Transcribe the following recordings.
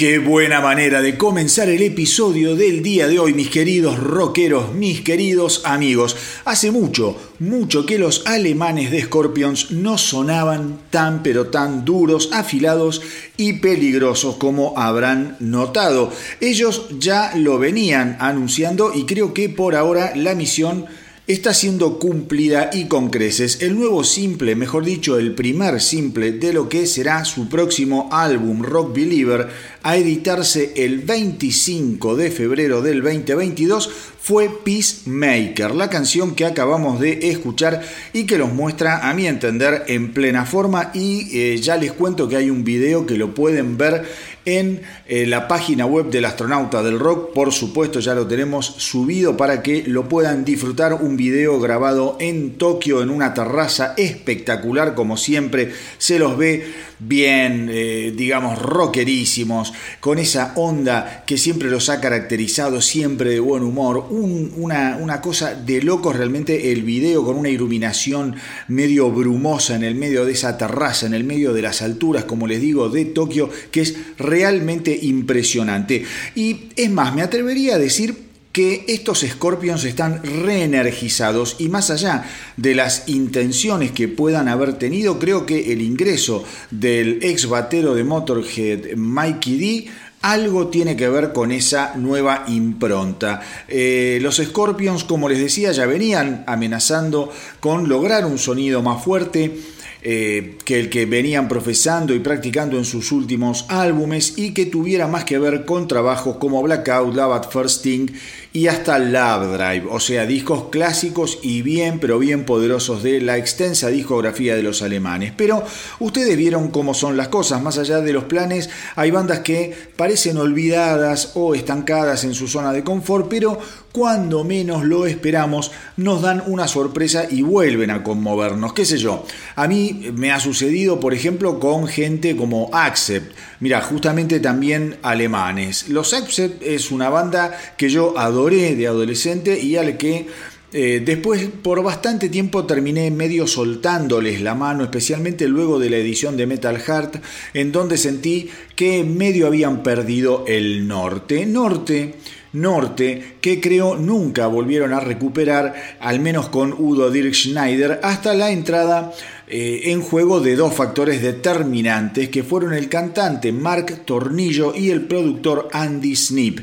Qué buena manera de comenzar el episodio del día de hoy, mis queridos rockeros, mis queridos amigos. Hace mucho, mucho que los alemanes de Scorpions no sonaban tan pero tan duros, afilados y peligrosos como habrán notado. Ellos ya lo venían anunciando y creo que por ahora la misión está siendo cumplida y con creces. El nuevo simple, mejor dicho, el primer simple de lo que será su próximo álbum Rock Believer, a editarse el 25 de febrero del 2022, fue Peacemaker, la canción que acabamos de escuchar y que los muestra, a mi entender, en plena forma. Y eh, ya les cuento que hay un video que lo pueden ver en eh, la página web del astronauta del rock. Por supuesto, ya lo tenemos subido para que lo puedan disfrutar. Un video grabado en Tokio en una terraza espectacular, como siempre. Se los ve bien, eh, digamos, rockerísimos, con esa onda que siempre los ha caracterizado, siempre de buen humor, una, una cosa de locos realmente el video con una iluminación medio brumosa en el medio de esa terraza, en el medio de las alturas, como les digo, de Tokio, que es realmente impresionante. Y es más, me atrevería a decir que estos Scorpions están reenergizados y más allá de las intenciones que puedan haber tenido, creo que el ingreso del ex batero de Motorhead, Mikey D, algo tiene que ver con esa nueva impronta. Eh, los Scorpions, como les decía, ya venían amenazando con lograr un sonido más fuerte eh, que el que venían profesando y practicando en sus últimos álbumes y que tuviera más que ver con trabajos como Blackout, Love at First Thing y hasta Love Drive, o sea, discos clásicos y bien, pero bien poderosos de la extensa discografía de los alemanes. Pero ustedes vieron cómo son las cosas, más allá de los planes, hay bandas que parecen olvidadas o estancadas en su zona de confort, pero cuando menos lo esperamos, nos dan una sorpresa y vuelven a conmovernos. ¿Qué sé yo? A mí me ha sucedido, por ejemplo, con gente como Accept. Mira, justamente también alemanes. Los Accept es una banda que yo adoré de adolescente y al que eh, después, por bastante tiempo, terminé medio soltándoles la mano, especialmente luego de la edición de Metal Heart, en donde sentí que medio habían perdido el norte. Norte norte que creo nunca volvieron a recuperar, al menos con Udo Dirk Schneider, hasta la entrada eh, en juego de dos factores determinantes que fueron el cantante Mark Tornillo y el productor Andy Snip.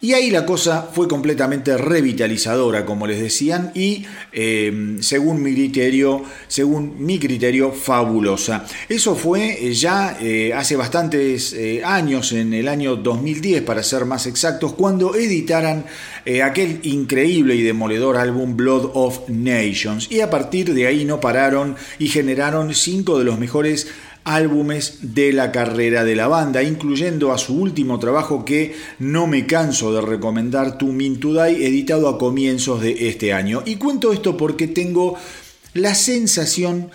Y ahí la cosa fue completamente revitalizadora, como les decían, y eh, según mi criterio, según mi criterio, fabulosa. Eso fue eh, ya eh, hace bastantes años, en el año 2010 para ser más exactos, cuando editaran aquel increíble y demoledor álbum Blood of Nations. Y a partir de ahí no pararon y generaron cinco de los mejores álbumes de la carrera de la banda, incluyendo a su último trabajo que no me canso de recomendar, To Mean To Die, editado a comienzos de este año. Y cuento esto porque tengo la sensación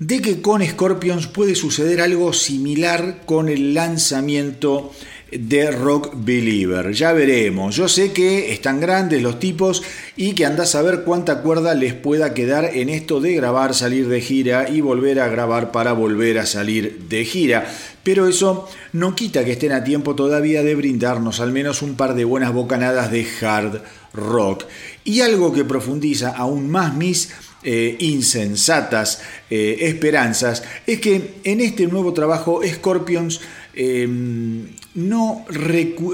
de que con Scorpions puede suceder algo similar con el lanzamiento de Rock Believer. Ya veremos. Yo sé que están grandes los tipos y que andás a ver cuánta cuerda les pueda quedar en esto de grabar, salir de gira y volver a grabar para volver a salir de gira. Pero eso no quita que estén a tiempo todavía de brindarnos al menos un par de buenas bocanadas de hard rock. Y algo que profundiza aún más mis eh, insensatas eh, esperanzas es que en este nuevo trabajo Scorpions Em, no,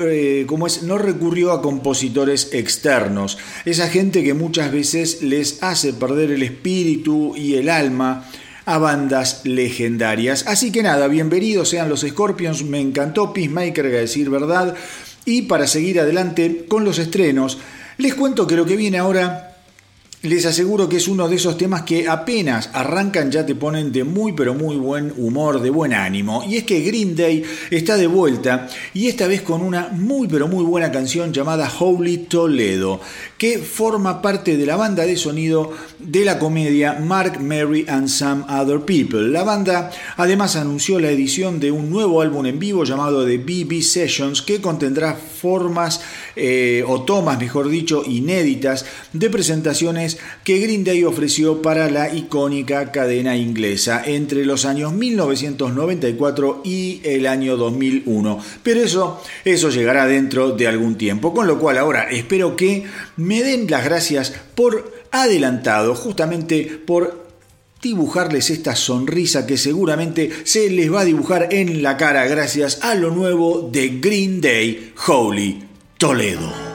eh, es, no recurrió a compositores externos, esa gente que muchas veces les hace perder el espíritu y el alma a bandas legendarias. Así que nada, bienvenidos sean los Scorpions, me encantó Peacemaker, a decir verdad, y para seguir adelante con los estrenos, les cuento que lo que viene ahora les aseguro que es uno de esos temas que apenas arrancan ya te ponen de muy pero muy buen humor, de buen ánimo. Y es que Green Day está de vuelta y esta vez con una muy pero muy buena canción llamada Holy Toledo, que forma parte de la banda de sonido de la comedia Mark, Mary and Some Other People. La banda además anunció la edición de un nuevo álbum en vivo llamado The BB Sessions que contendrá formas eh, o tomas, mejor dicho, inéditas de presentaciones que Green Day ofreció para la icónica cadena inglesa entre los años 1994 y el año 2001. Pero eso, eso llegará dentro de algún tiempo, con lo cual ahora espero que me den las gracias por adelantado, justamente por dibujarles esta sonrisa que seguramente se les va a dibujar en la cara gracias a lo nuevo de Green Day, Holy Toledo.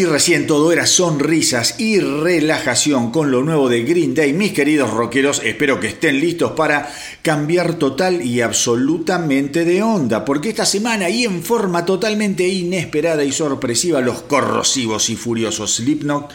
Y recién todo era sonrisas y relajación con lo nuevo de Green Day, mis queridos rockeros, espero que estén listos para cambiar total y absolutamente de onda, porque esta semana y en forma totalmente inesperada y sorpresiva, los corrosivos y furiosos Slipknot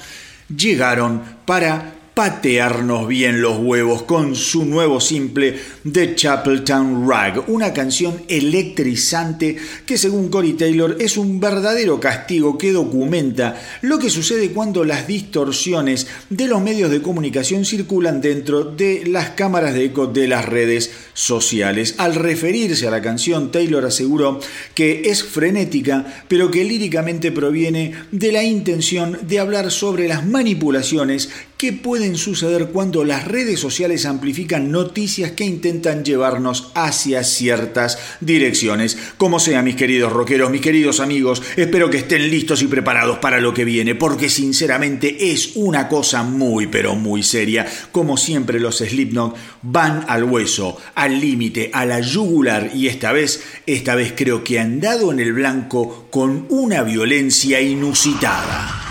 llegaron para patearnos bien los huevos con su nuevo simple The Chapeltown Rag, una canción electrizante que según Cory Taylor es un verdadero castigo que documenta lo que sucede cuando las distorsiones de los medios de comunicación circulan dentro de las cámaras de eco de las redes sociales. Al referirse a la canción, Taylor aseguró que es frenética, pero que líricamente proviene de la intención de hablar sobre las manipulaciones que pueden suceder cuando las redes sociales amplifican noticias que intentan llevarnos hacia ciertas direcciones. Como sea, mis queridos rockeros, mis queridos amigos, espero que estén listos y preparados para lo que viene, porque sinceramente es una cosa muy, pero muy seria. Como siempre, los Slipknot van al hueso, al límite, a la yugular, y esta vez, esta vez creo que han dado en el blanco con una violencia inusitada.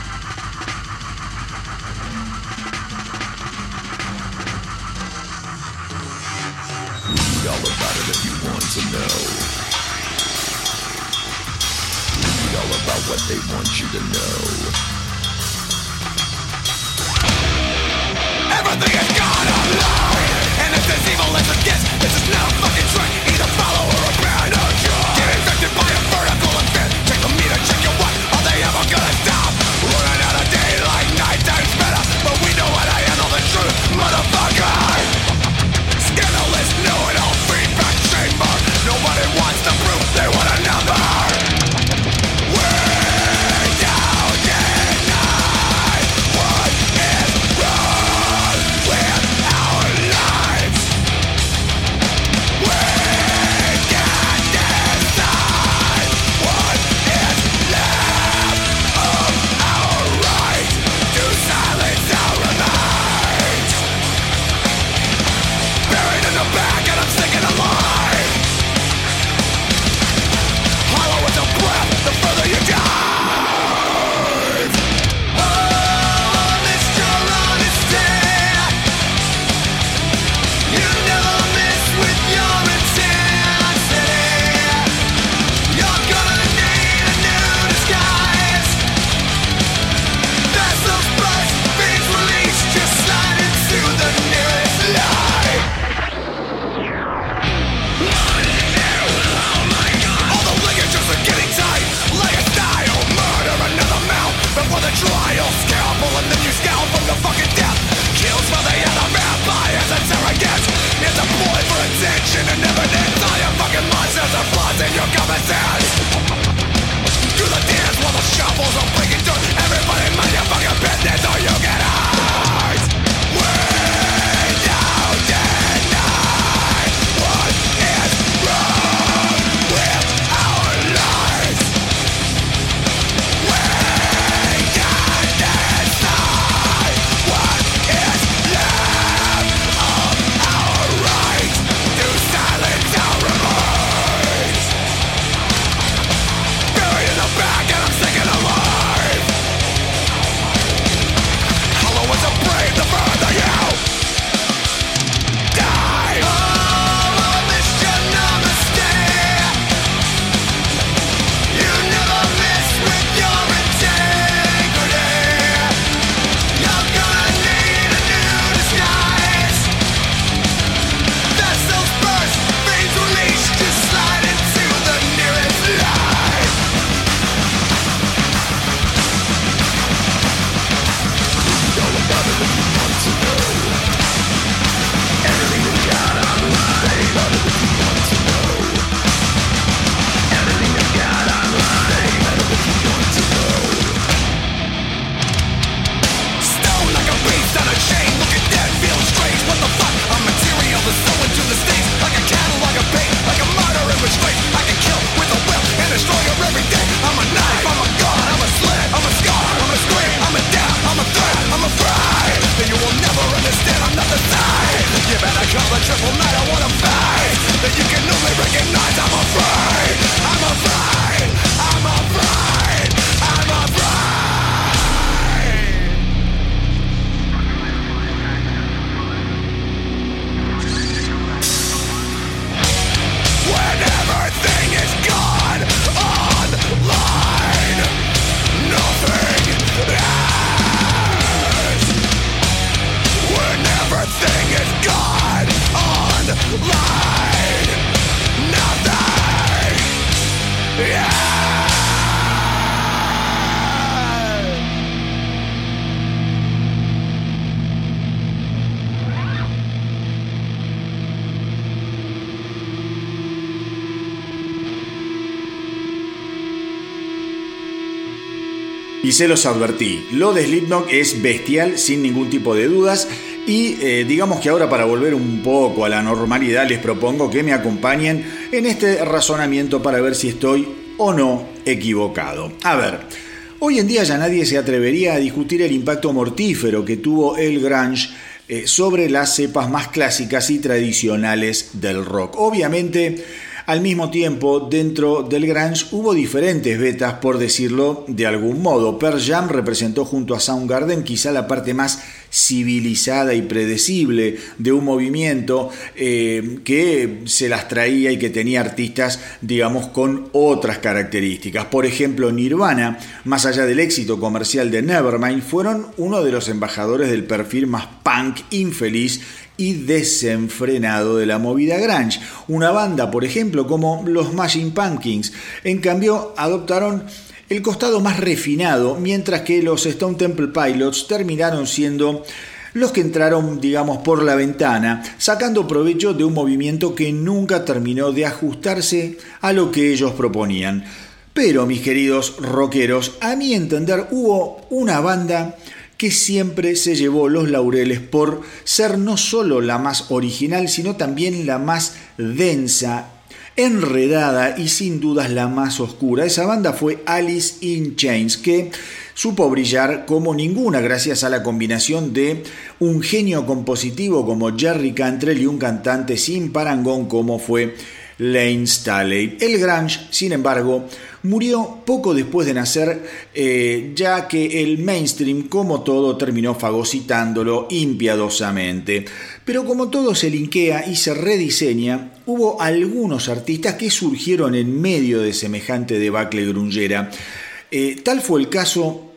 Y se los advertí, lo de Slipknot es bestial sin ningún tipo de dudas y eh, digamos que ahora para volver un poco a la normalidad les propongo que me acompañen en este razonamiento para ver si estoy o no equivocado. A ver, hoy en día ya nadie se atrevería a discutir el impacto mortífero que tuvo el grunge eh, sobre las cepas más clásicas y tradicionales del rock. Obviamente, al mismo tiempo, dentro del grunge hubo diferentes betas, por decirlo de algún modo. Pearl Jam representó junto a Soundgarden quizá la parte más civilizada y predecible de un movimiento eh, que se las traía y que tenía artistas, digamos, con otras características. Por ejemplo, Nirvana, más allá del éxito comercial de Nevermind, fueron uno de los embajadores del perfil más punk infeliz y desenfrenado de la movida grunge. Una banda, por ejemplo, como los Machine Pumpkins, en cambio adoptaron el costado más refinado, mientras que los Stone Temple Pilots terminaron siendo los que entraron, digamos, por la ventana, sacando provecho de un movimiento que nunca terminó de ajustarse a lo que ellos proponían. Pero, mis queridos rockeros, a mi entender hubo una banda que siempre se llevó los laureles por ser no solo la más original, sino también la más densa, enredada y sin dudas la más oscura. Esa banda fue Alice in Chains, que supo brillar como ninguna gracias a la combinación de un genio compositivo como Jerry Cantrell y un cantante sin parangón como fue Lane Staley. El grunge, sin embargo, murió poco después de nacer, eh, ya que el mainstream, como todo, terminó fagocitándolo impiadosamente. Pero como todo se linkea y se rediseña, hubo algunos artistas que surgieron en medio de semejante debacle grungera. Eh, tal fue el caso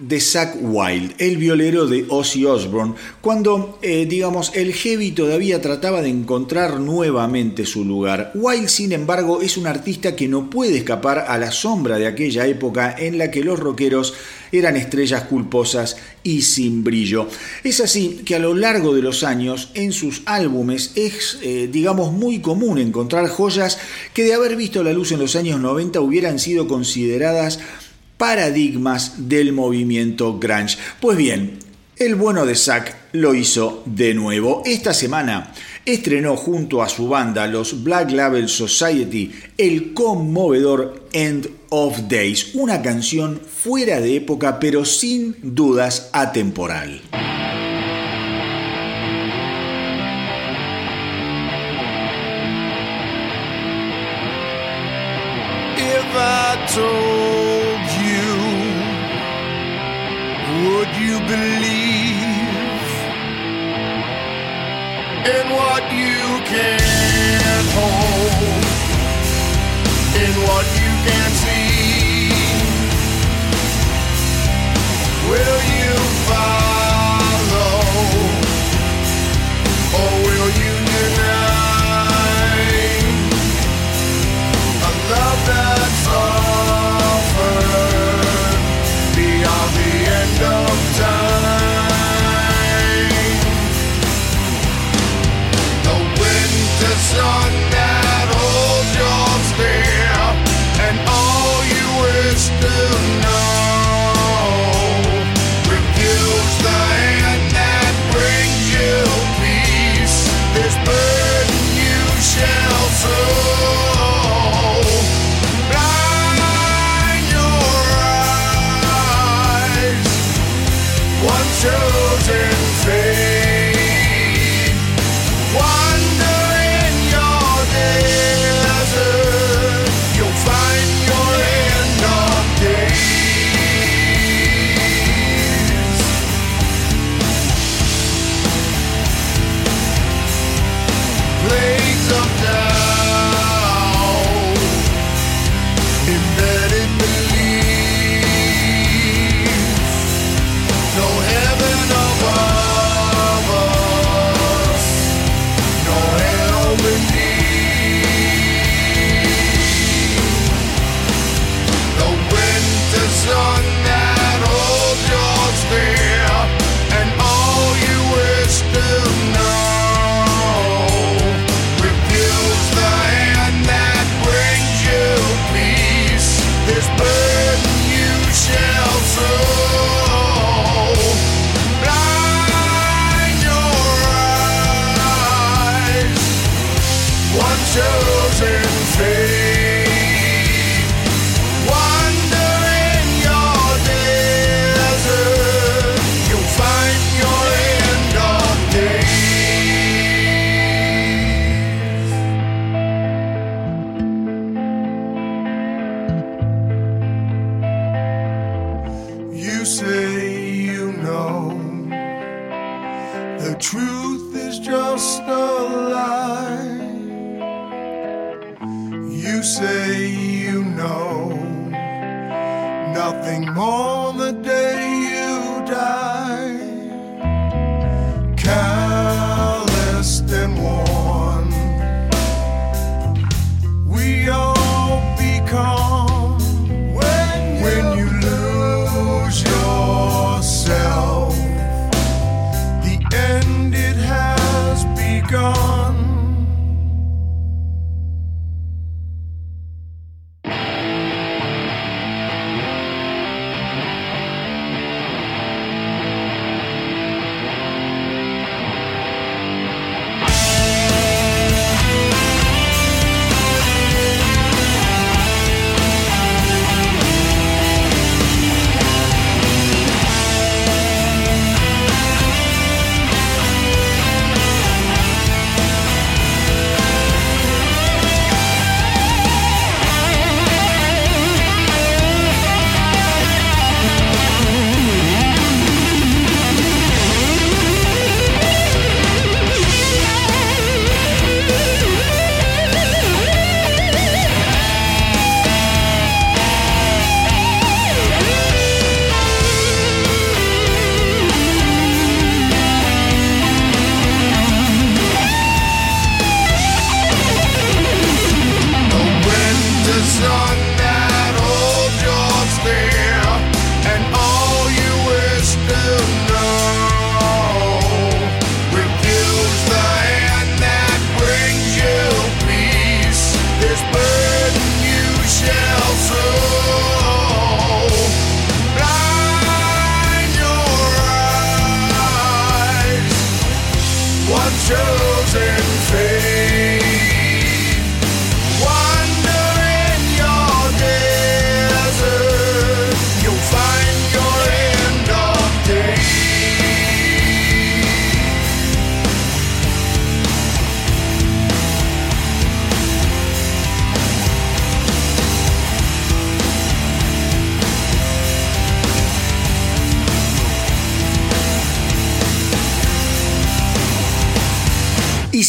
de Zack Wild, el violero de Ozzy Osbourne, cuando, eh, digamos, el heavy todavía trataba de encontrar nuevamente su lugar. Wild, sin embargo, es un artista que no puede escapar a la sombra de aquella época en la que los rockeros eran estrellas culposas y sin brillo. Es así que a lo largo de los años en sus álbumes es, eh, digamos, muy común encontrar joyas que de haber visto la luz en los años 90 hubieran sido consideradas paradigmas del movimiento grunge. Pues bien, el bueno de Zack lo hizo de nuevo. Esta semana estrenó junto a su banda, los Black Label Society, el conmovedor End of Days, una canción fuera de época pero sin dudas atemporal. If would you believe in what you can't hold, in what you can't see? Will you follow,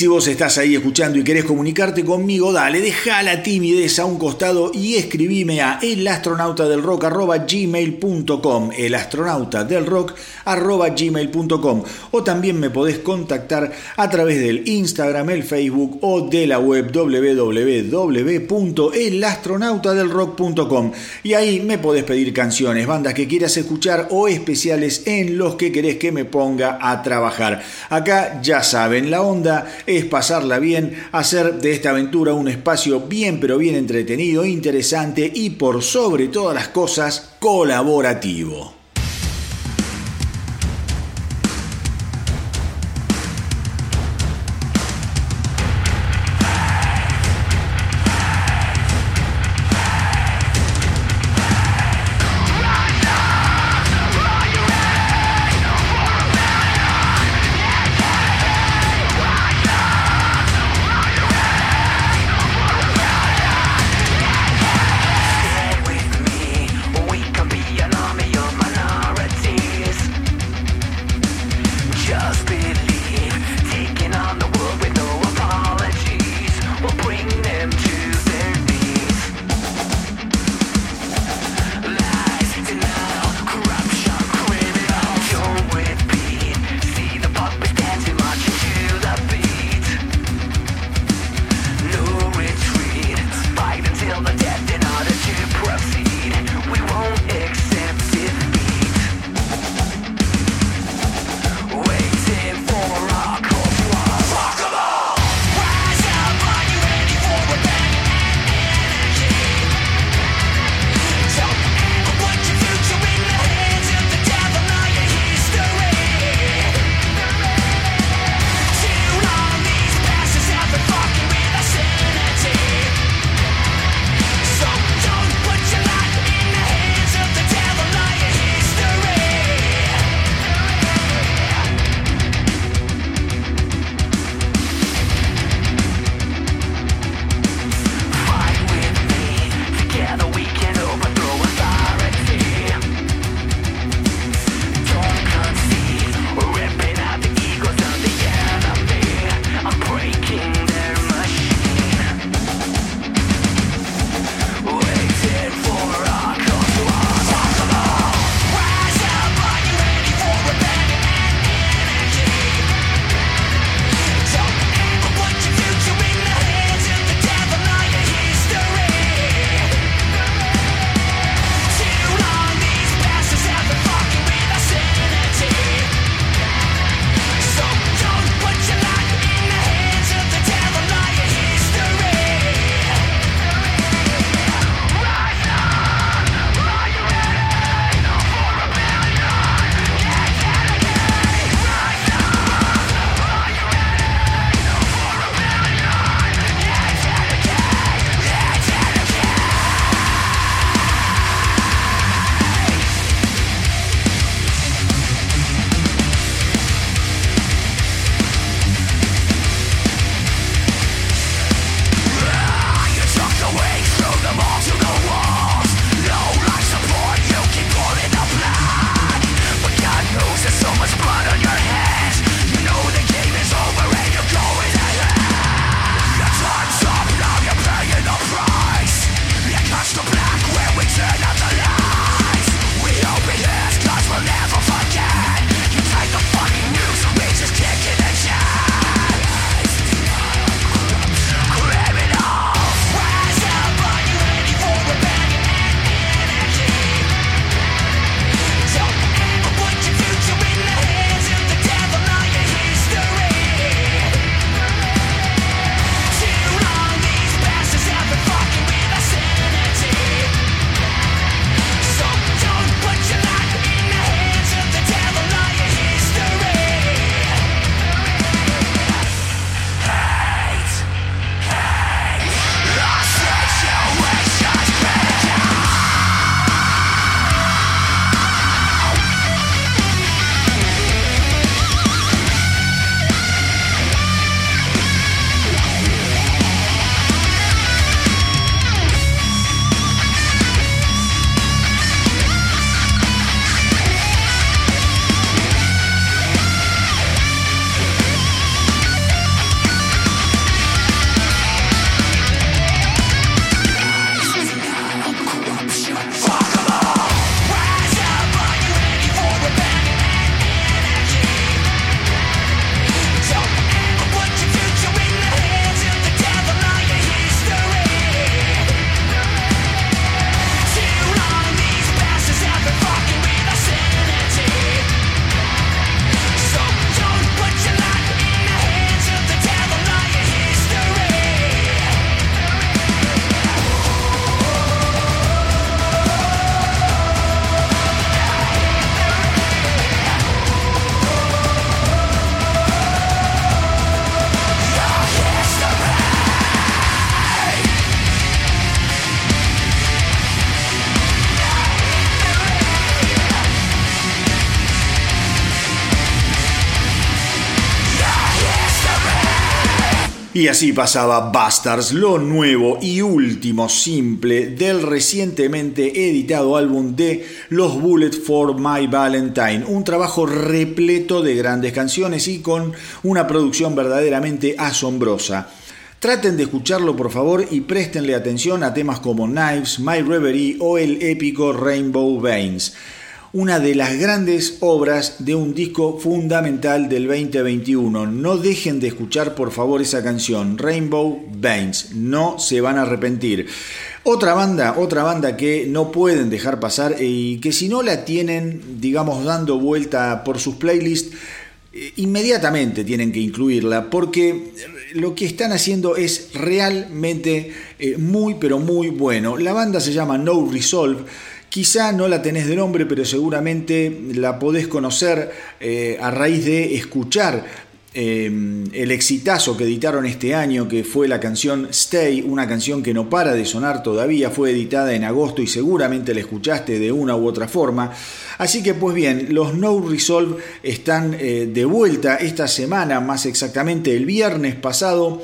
si vos estás ahí escuchando y querés comunicarte conmigo, dale, deja la timidez a un costado y escribime a elastronautadelrock.gmail.com elastronautadelrock.gmail.com o también me podés contactar a través del Instagram, el Facebook o de la web www.elastronautadelrock.com y ahí me podés pedir canciones, bandas que quieras escuchar o especiales en los que querés que me ponga a trabajar. Acá ya saben, la onda es pasarla bien, hacer de esta aventura un espacio bien pero bien entretenido, interesante y por sobre todas las cosas colaborativo. Y así pasaba Bastards, lo nuevo y último simple del recientemente editado álbum de Los Bullets for My Valentine, un trabajo repleto de grandes canciones y con una producción verdaderamente asombrosa. Traten de escucharlo por favor y préstenle atención a temas como Knives, My Reverie o el épico Rainbow Veins una de las grandes obras de un disco fundamental del 2021. No dejen de escuchar por favor esa canción, Rainbow Veins, no se van a arrepentir. Otra banda, otra banda que no pueden dejar pasar y que si no la tienen, digamos, dando vuelta por sus playlists, eh, inmediatamente tienen que incluirla porque lo que están haciendo es realmente eh, muy pero muy bueno. La banda se llama No Resolve Quizá no la tenés de nombre, pero seguramente la podés conocer eh, a raíz de escuchar eh, el exitazo que editaron este año, que fue la canción Stay, una canción que no para de sonar todavía, fue editada en agosto y seguramente la escuchaste de una u otra forma. Así que pues bien, los No Resolve están eh, de vuelta esta semana, más exactamente el viernes pasado.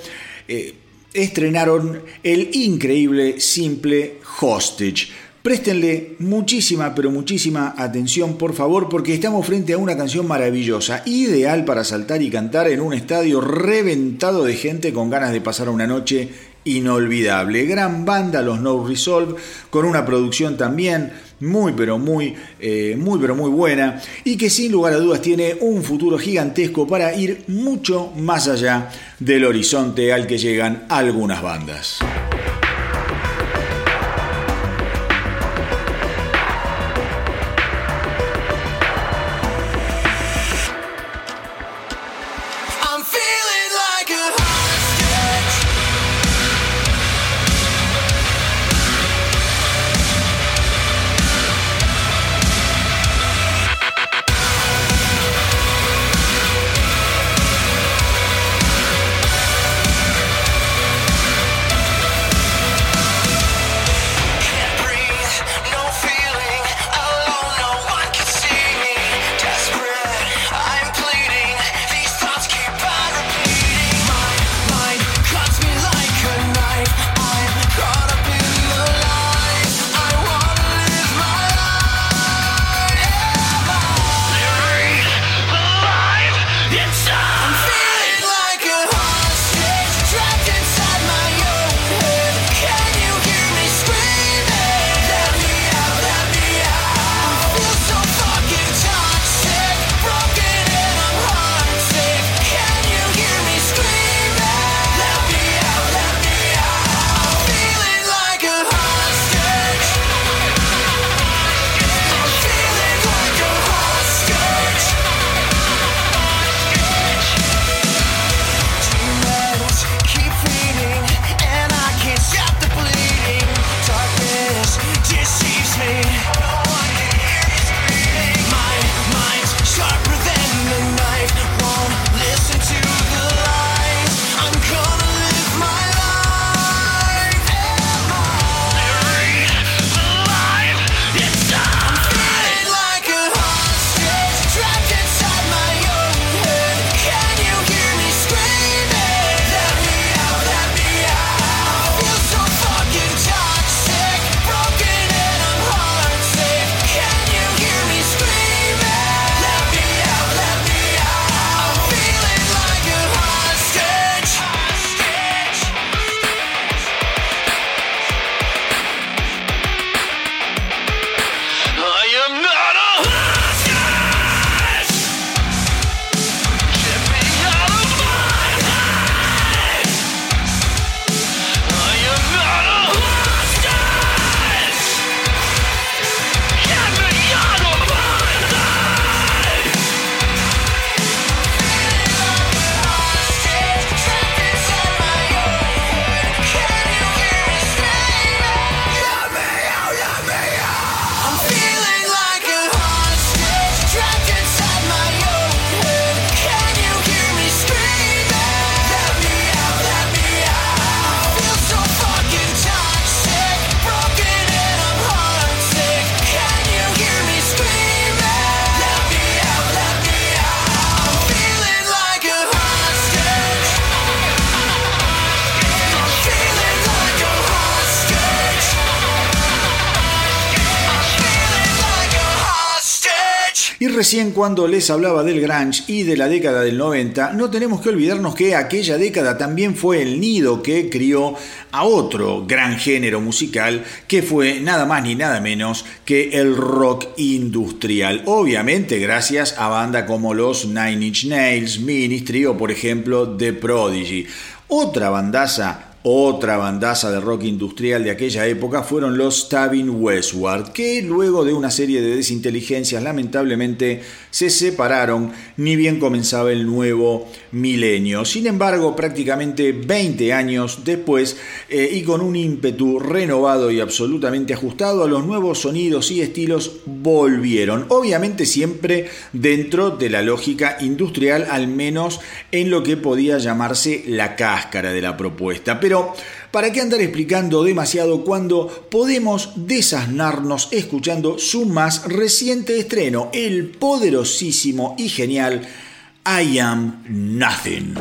estrenaron el increíble simple Hostage Préstenle muchísima, pero muchísima atención, por favor, porque estamos frente a una canción maravillosa, ideal para saltar y cantar en un estadio reventado de gente con ganas de pasar una noche inolvidable. Gran banda, los No Resolve, con una producción también muy, pero muy, eh, muy, pero muy buena y que sin lugar a dudas tiene un futuro gigantesco para ir mucho más allá del horizonte al que llegan algunas bandas. Recién cuando les hablaba del grunge y de la década del 90, no tenemos que olvidarnos que aquella década también fue el nido que crió a otro gran género musical que fue nada más ni nada menos que el rock industrial. Obviamente gracias a bandas como los Nine Inch Nails, Ministry o por ejemplo The Prodigy. Otra bandaza otra bandaza de rock industrial de aquella época fueron los Stavin Westward, que luego de una serie de desinteligencias lamentablemente se separaron ni bien comenzaba el nuevo milenio. Sin embargo, prácticamente 20 años después eh, y con un ímpetu renovado y absolutamente ajustado a los nuevos sonidos y estilos volvieron. Obviamente siempre dentro de la lógica industrial, al menos en lo que podía llamarse la cáscara de la propuesta. Pero ¿para qué andar explicando demasiado cuando podemos desasnarnos escuchando su más reciente estreno, el poderosísimo y genial I Am Nothing?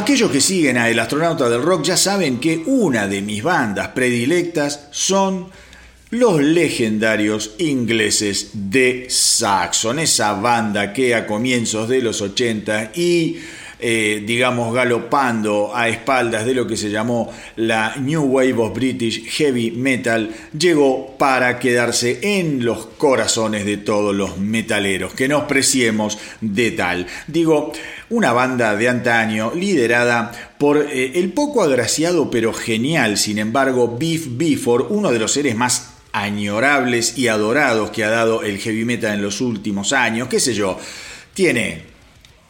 Aquellos que siguen a El astronauta del rock ya saben que una de mis bandas predilectas son los legendarios ingleses de Saxon, esa banda que a comienzos de los 80 y eh, digamos, galopando a espaldas de lo que se llamó la New Wave of British Heavy Metal, llegó para quedarse en los corazones de todos los metaleros, que nos preciemos de tal. Digo, una banda de antaño liderada por eh, el poco agraciado pero genial, sin embargo, Beef Bifford, uno de los seres más añorables y adorados que ha dado el heavy metal en los últimos años, qué sé yo, tiene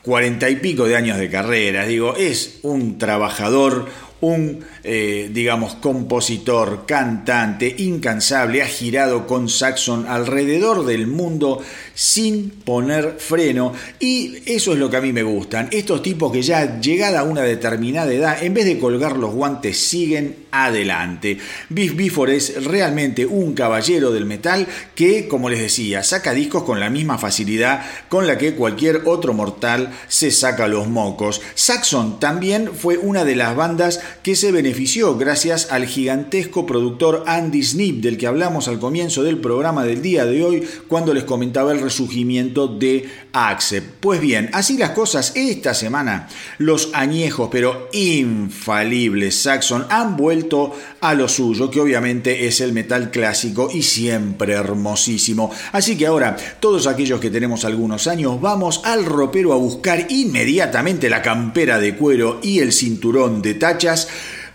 cuarenta y pico de años de carrera, digo, es un trabajador, un, eh, digamos, compositor, cantante, incansable, ha girado con Saxon alrededor del mundo sin poner freno y eso es lo que a mí me gustan. Estos tipos que ya llegada a una determinada edad, en vez de colgar los guantes, siguen adelante. Biff Bifford es realmente un caballero del metal que, como les decía, saca discos con la misma facilidad con la que cualquier otro mortal se saca los mocos. Saxon también fue una de las bandas que se benefició gracias al gigantesco productor Andy Snip del que hablamos al comienzo del programa del día de hoy cuando les comentaba el resurgimiento de Accept. Pues bien, así las cosas, esta semana los añejos pero infalibles Saxon han vuelto a lo suyo, que obviamente es el metal clásico y siempre hermosísimo. Así que ahora, todos aquellos que tenemos algunos años, vamos al ropero a buscar inmediatamente la campera de cuero y el cinturón de tachas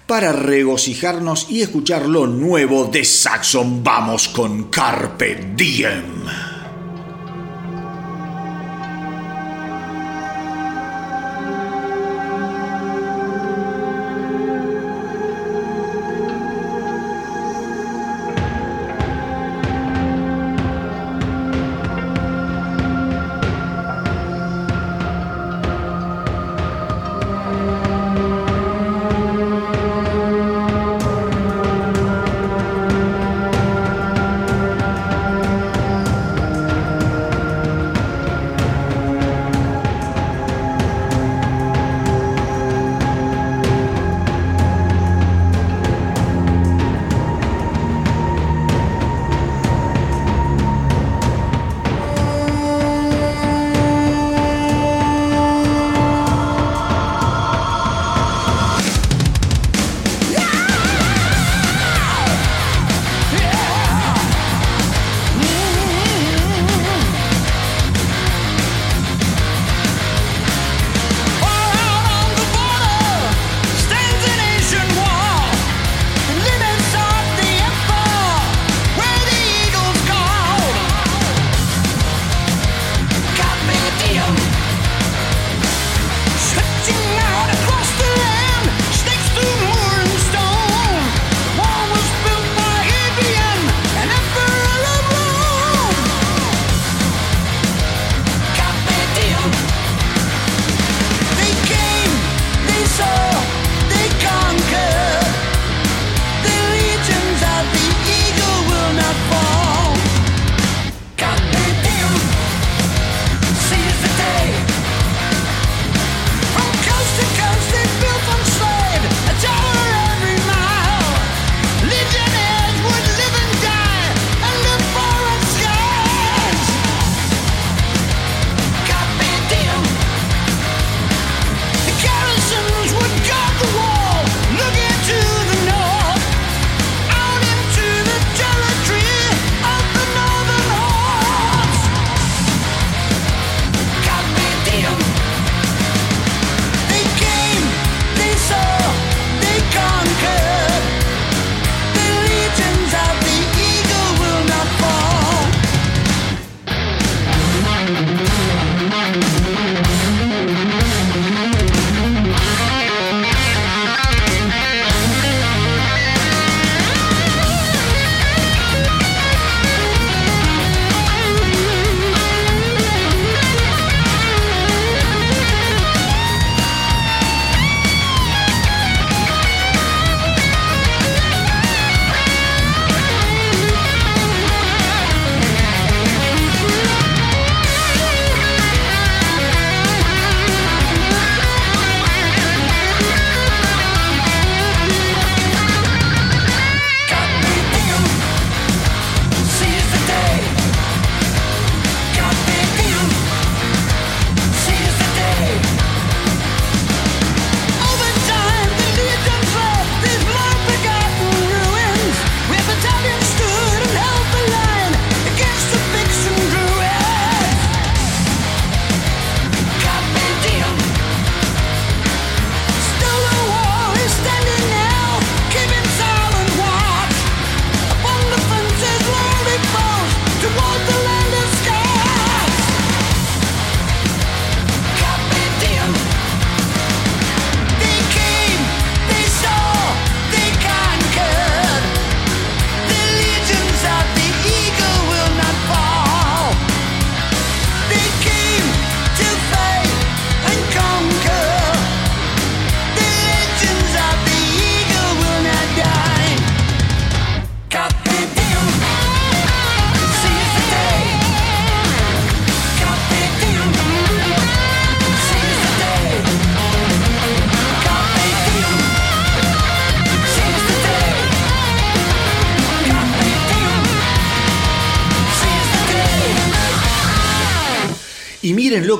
para regocijarnos y escuchar lo nuevo de Saxon. Vamos con Carpe Diem.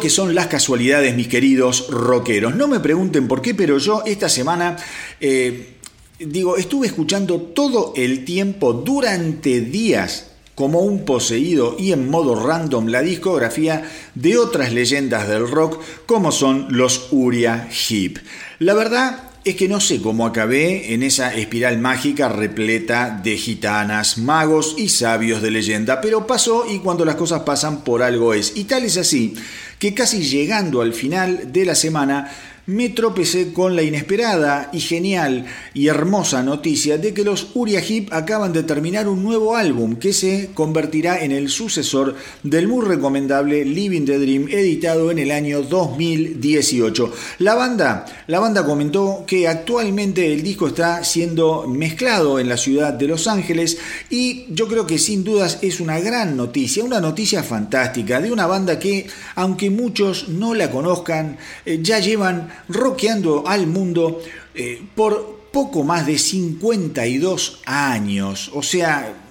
Que son las casualidades, mis queridos rockeros. No me pregunten por qué, pero yo esta semana... Eh, digo, estuve escuchando todo el tiempo durante días como un poseído y en modo random la discografía de otras leyendas del rock como son los Uria Heep. La verdad es que no sé cómo acabé en esa espiral mágica repleta de gitanas, magos y sabios de leyenda, pero pasó y cuando las cosas pasan por algo es. Y tal es así que casi llegando al final de la semana me tropecé con la inesperada y genial y hermosa noticia de que los Uriah Heep acaban de terminar un nuevo álbum que se convertirá en el sucesor del muy recomendable Living the Dream editado en el año 2018. La banda, la banda comentó que actualmente el disco está siendo mezclado en la ciudad de Los Ángeles y yo creo que sin dudas es una gran noticia, una noticia fantástica de una banda que aunque muchos no la conozcan, eh, ya llevan roqueando al mundo eh, por poco más de 52 años. O sea,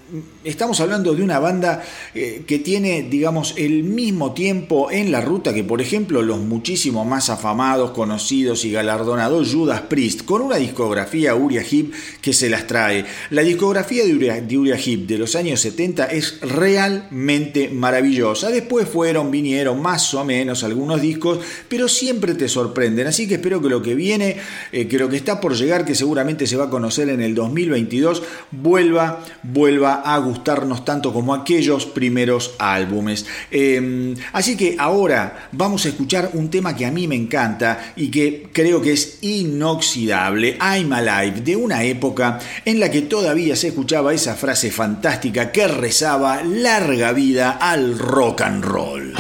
estamos hablando de una banda eh, que tiene, digamos, el mismo tiempo en la ruta que, por ejemplo, los muchísimo más afamados, conocidos y galardonados Judas Priest, con una discografía Uriah Heep que se las trae. La discografía de Uriah, de Heep de los años 70 es realmente maravillosa. Después fueron, vinieron más o menos algunos discos, pero siempre te sorprenden. Así que espero que lo que viene, eh, que lo que está por llegar, que seguramente se va a conocer en el 2022, vuelva, vuelva a gustarnos tanto como aquellos primeros álbumes. Em, así que ahora vamos a escuchar un tema que a mí me encanta y que creo que es inoxidable, I'm Alive, de una época en la que todavía se escuchaba esa frase fantástica que rezaba larga vida al rock and roll.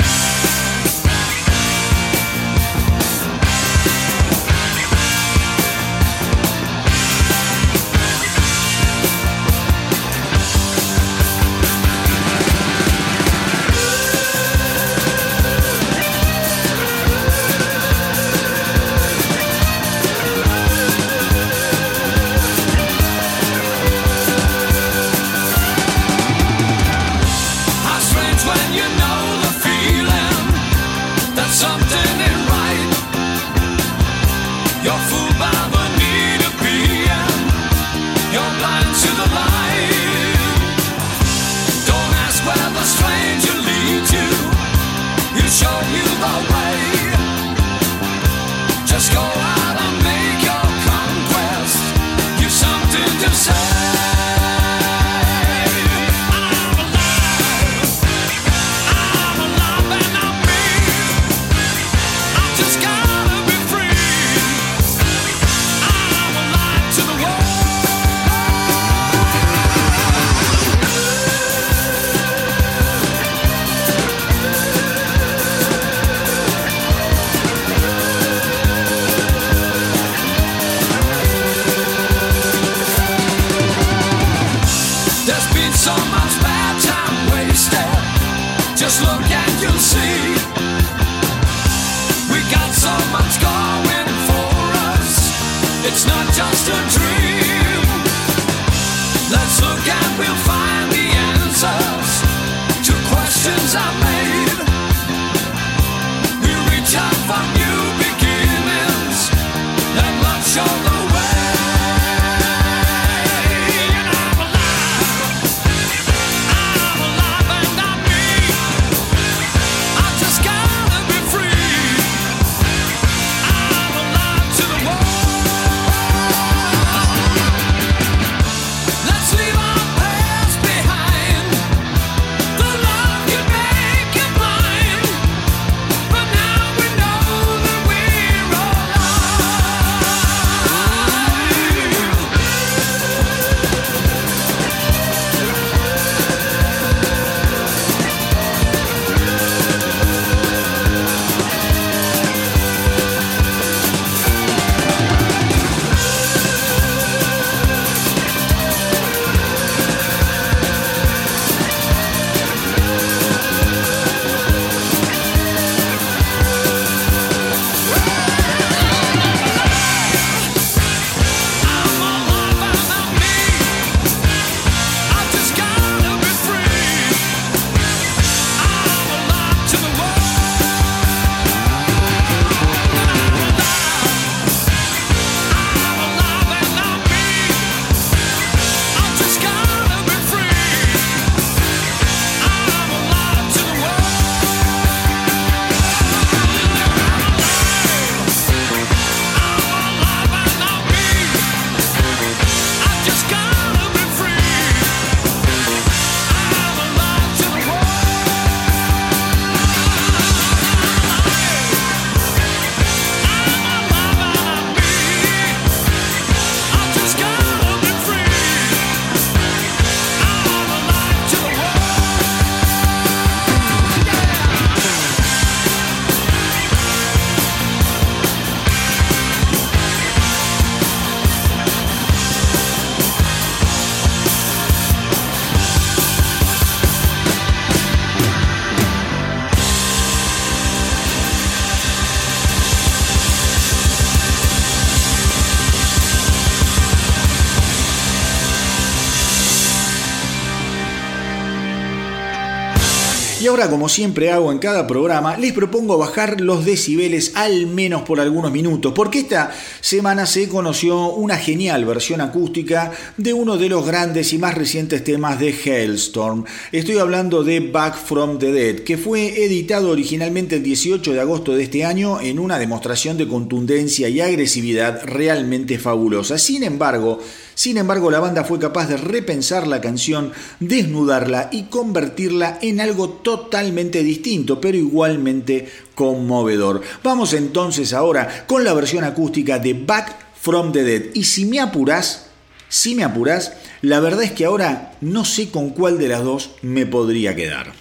Como siempre hago en cada programa, les propongo bajar los decibeles al menos por algunos minutos, porque esta semana se conoció una genial versión acústica de uno de los grandes y más recientes temas de Hailstorm. Estoy hablando de Back from the Dead, que fue editado originalmente el 18 de agosto de este año en una demostración de contundencia y agresividad realmente fabulosa. Sin embargo, sin embargo, la banda fue capaz de repensar la canción, desnudarla y convertirla en algo totalmente distinto, pero igualmente conmovedor. Vamos entonces ahora con la versión acústica de Back from the Dead. Y si me apuras, si me apuras, la verdad es que ahora no sé con cuál de las dos me podría quedar.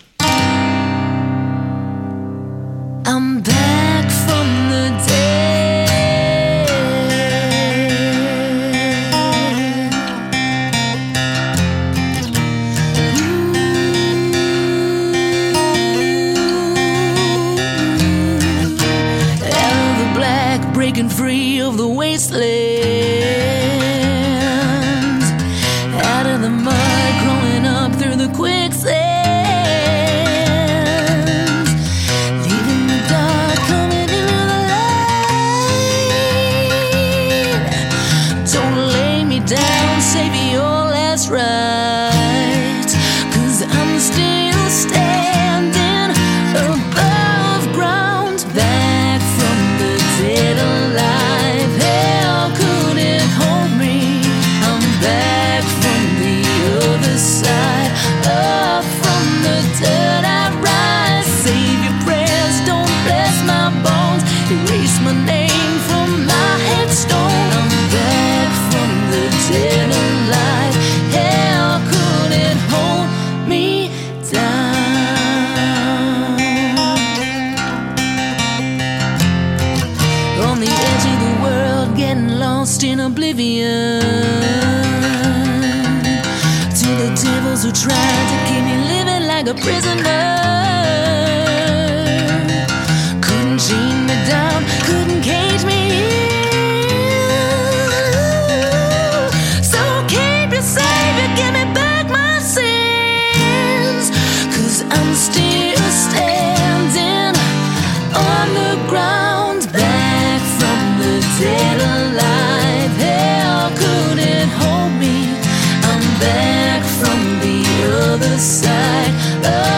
Side.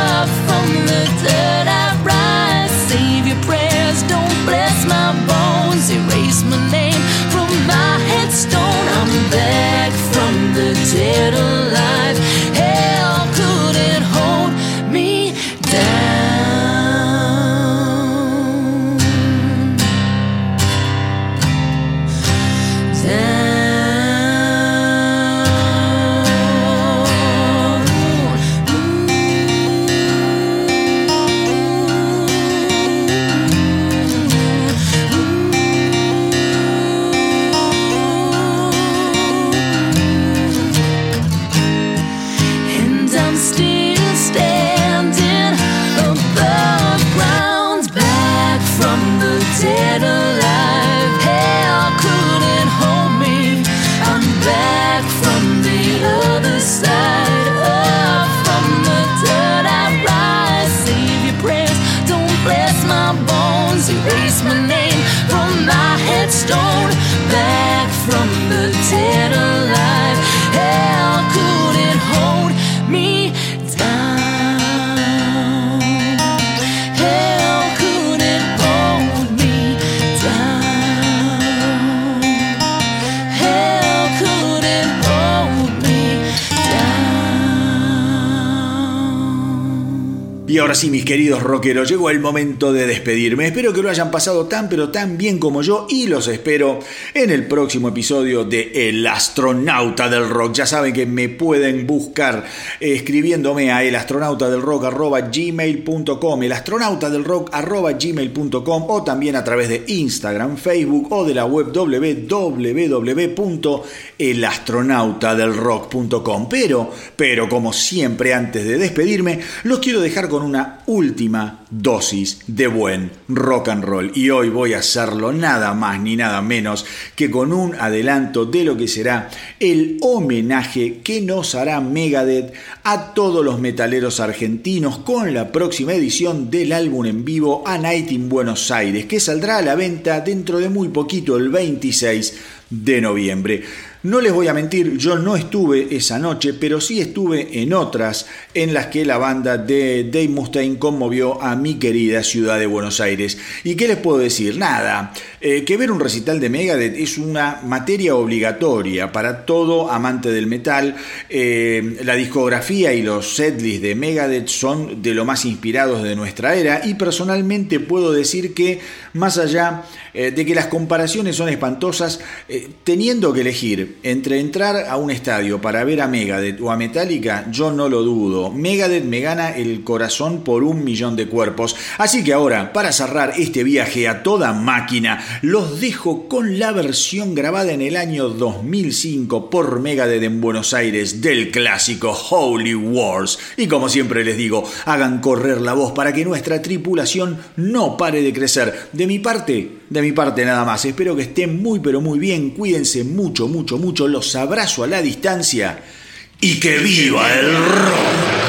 Sí, mis queridos rockeros, llegó el momento de despedirme. Espero que lo hayan pasado tan pero tan bien como yo y los espero en el próximo episodio de El astronauta del rock. Ya saben que me pueden buscar escribiéndome a elastronautadelrock@gmail.com, elastronautadelrock@gmail.com o también a través de Instagram, Facebook o de la web www.elastronautadelrock.com. Pero, pero como siempre antes de despedirme, los quiero dejar con una última dosis de buen rock and roll. Y hoy voy a hacerlo nada más ni nada menos que con un adelanto de lo que será el homenaje que nos hará Megadeth a todos los metaleros argentinos con la próxima edición del álbum en vivo A Night in Buenos Aires, que saldrá a la venta dentro de muy poquito, el 26 de noviembre. No les voy a mentir, yo no estuve esa noche, pero sí estuve en otras en las que la banda de Dave Mustaine conmovió a mi querida ciudad de Buenos Aires. ¿Y qué les puedo decir? Nada, eh, que ver un recital de Megadeth es una materia obligatoria para todo amante del metal. Eh, la discografía y los setlists de Megadeth son de lo más inspirados de nuestra era y personalmente puedo decir que más allá eh, de que las comparaciones son espantosas, teniendo que elegir entre entrar a un estadio para ver a Megadeth o a Metallica, yo no lo dudo. Megadeth me gana el corazón por un millón de cuerpos. Así que ahora, para cerrar este viaje a toda máquina, los dejo con la versión grabada en el año 2005 por Megadeth en Buenos Aires del clásico Holy Wars. Y como siempre les digo, hagan correr la voz para que nuestra tripulación no pare de crecer. De mi parte, de mi parte nada más. Espero que estén muy pero muy bien. Cuídense mucho, mucho, mucho. Los abrazo a la distancia. Y que viva el rock.